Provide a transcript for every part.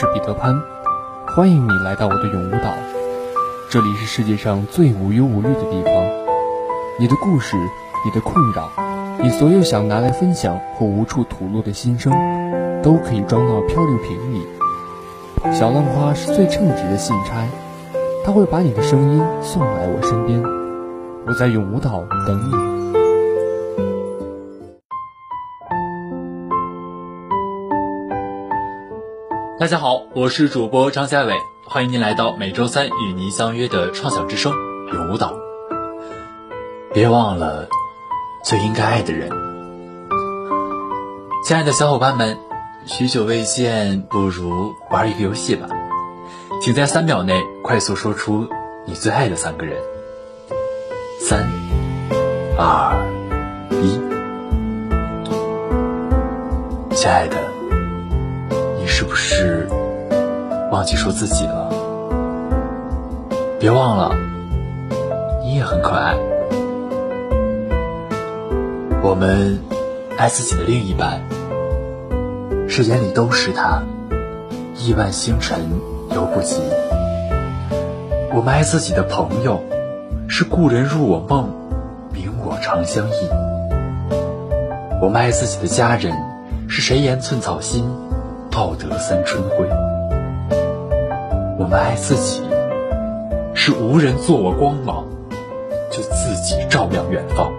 是彼得潘，欢迎你来到我的永无岛。这里是世界上最无忧无虑的地方。你的故事，你的困扰，你所有想拿来分享或无处吐露的心声，都可以装到漂流瓶里。小浪花是最称职的信差，它会把你的声音送来我身边。我在永无岛等你。大家好，我是主播张家伟，欢迎您来到每周三与您相约的创想之声有舞蹈。别忘了最应该爱的人。亲爱的小伙伴们，许久未见，不如玩一个游戏吧。请在三秒内快速说出你最爱的三个人。三、二、一，亲爱的。是不是忘记说自己了？别忘了，你也很可爱。我们爱自己的另一半，是眼里都是他，亿万星辰犹不及。我们爱自己的朋友，是故人入我梦，明我长相忆。我们爱自己的家人，是谁言寸草心？报得三春晖。我们爱自己，是无人做我光芒，就自己照亮远方。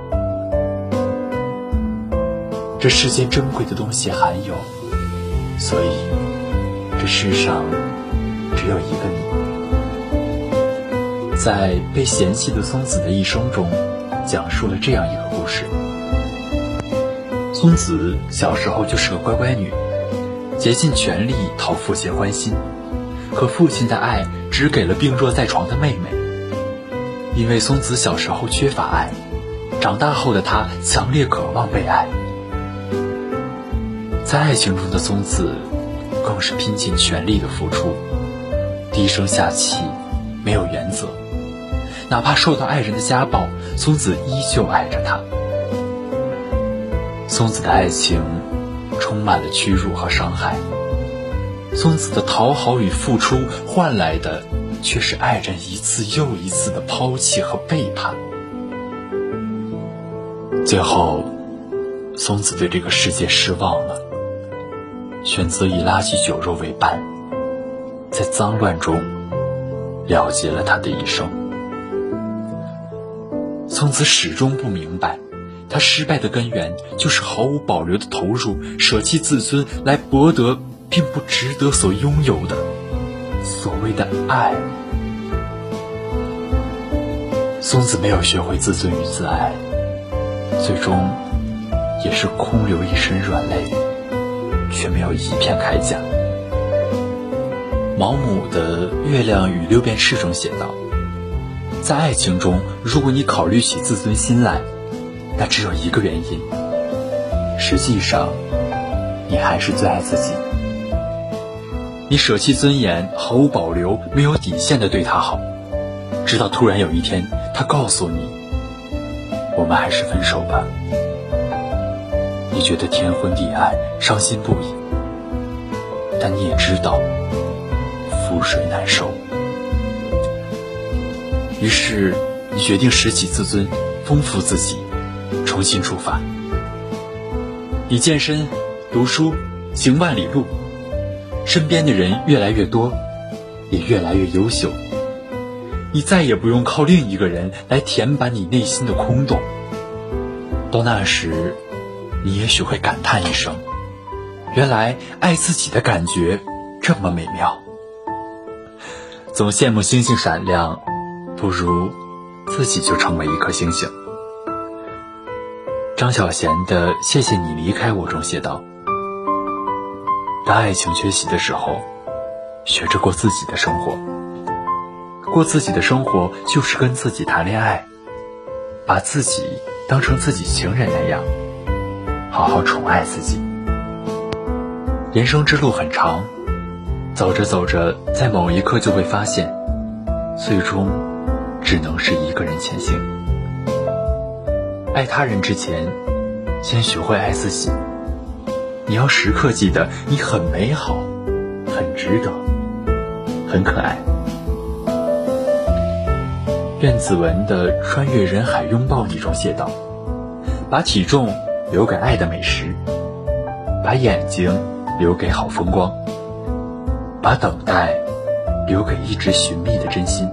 这世间珍贵的东西罕有，所以这世上只有一个你。在被嫌弃的松子的一生中，讲述了这样一个故事：松子小时候就是个乖乖女。竭尽全力讨父亲欢心，可父亲的爱只给了病弱在床的妹妹。因为松子小时候缺乏爱，长大后的她强烈渴望被爱。在爱情中的松子，更是拼尽全力的付出，低声下气，没有原则。哪怕受到爱人的家暴，松子依旧爱着他。松子的爱情。充满了屈辱和伤害。松子的讨好与付出换来的，却是爱人一次又一次的抛弃和背叛。最后，松子对这个世界失望了，选择以垃圾酒肉为伴，在脏乱中了结了他的一生。松子始终不明白。他失败的根源就是毫无保留的投入，舍弃自尊来博得并不值得所拥有的所谓的爱。松子没有学会自尊与自爱，最终也是空流一身软肋，却没有一片铠甲。毛姆的《月亮与六便士》中写道：“在爱情中，如果你考虑起自尊心来。”那只有一个原因，实际上，你还是最爱自己。你舍弃尊严，毫无保留、没有底线的对他好，直到突然有一天，他告诉你：“我们还是分手吧。”你觉得天昏地暗，伤心不已，但你也知道，覆水难收。于是，你决定拾起自尊，丰富自己。重新出发，你健身、读书、行万里路，身边的人越来越多，也越来越优秀。你再也不用靠另一个人来填满你内心的空洞。到那时，你也许会感叹一声：原来爱自己的感觉这么美妙。总羡慕星星闪亮，不如自己就成为一颗星星。张小娴的《谢谢你离开我》中写道：“当爱情缺席的时候，学着过自己的生活。过自己的生活，就是跟自己谈恋爱，把自己当成自己情人那样，好好宠爱自己。人生之路很长，走着走着，在某一刻就会发现，最终只能是一个人前行。”爱他人之前，先学会爱自己。你要时刻记得，你很美好，很值得，很可爱。苑子文的《穿越人海拥抱你》中写道：“把体重留给爱的美食，把眼睛留给好风光，把等待留给一直寻觅的真心，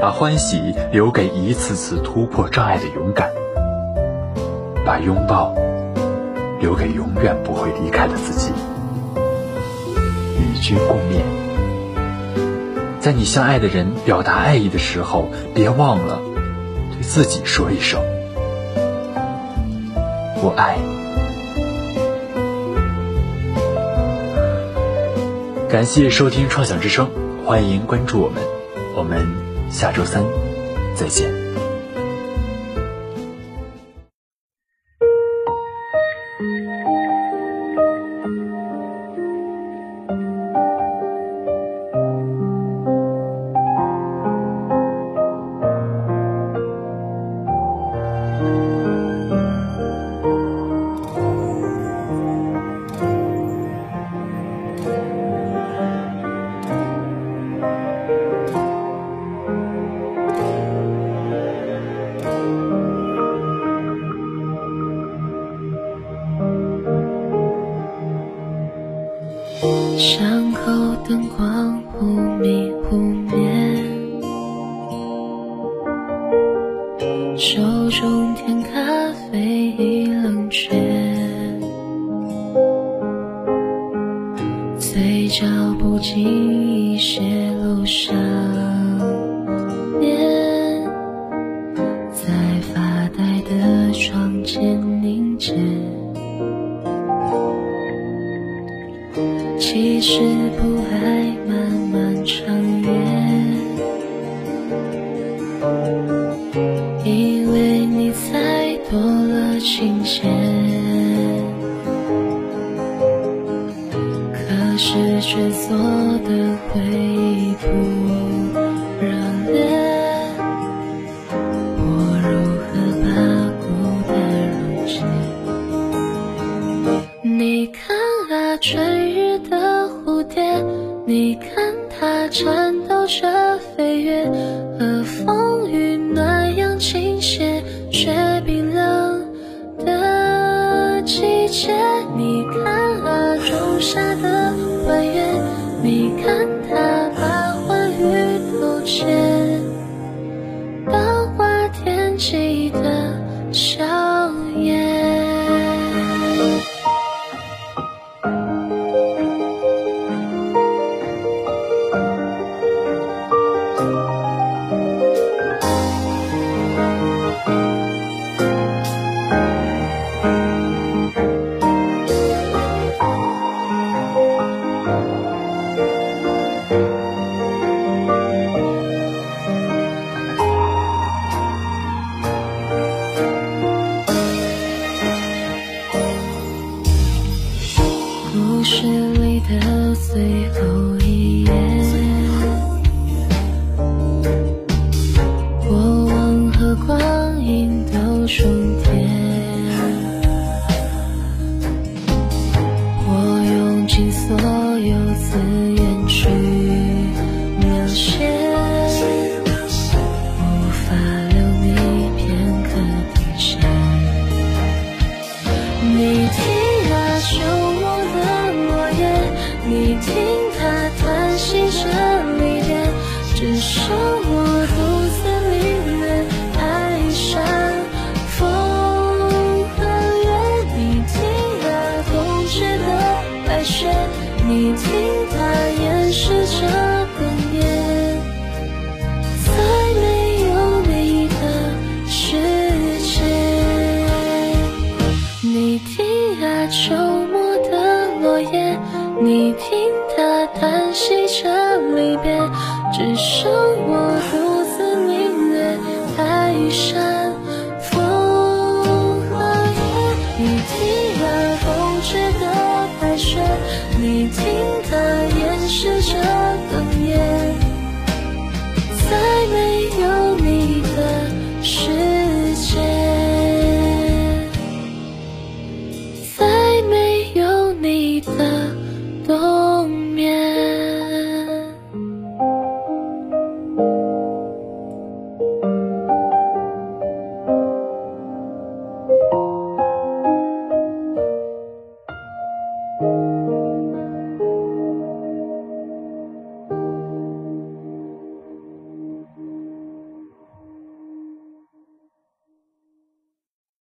把欢喜留给一次次突破障碍的勇敢，把拥抱留给永远不会离开的自己。与君共勉。”在你相爱的人表达爱意的时候，别忘了对自己说一声“我爱”。感谢收听《创想之声》，欢迎关注我们，我们下周三再见。巷口灯光忽明忽灭，手中甜咖啡已冷却，嘴角不经意泄露想因为你才多了情节。可是却做的回忆不热烈，我如何把孤单溶解？你看啊，春日。的蝴蝶，你看它颤抖着飞跃，故事里的最后你听啊秋末的落叶你听它叹息着离别只剩我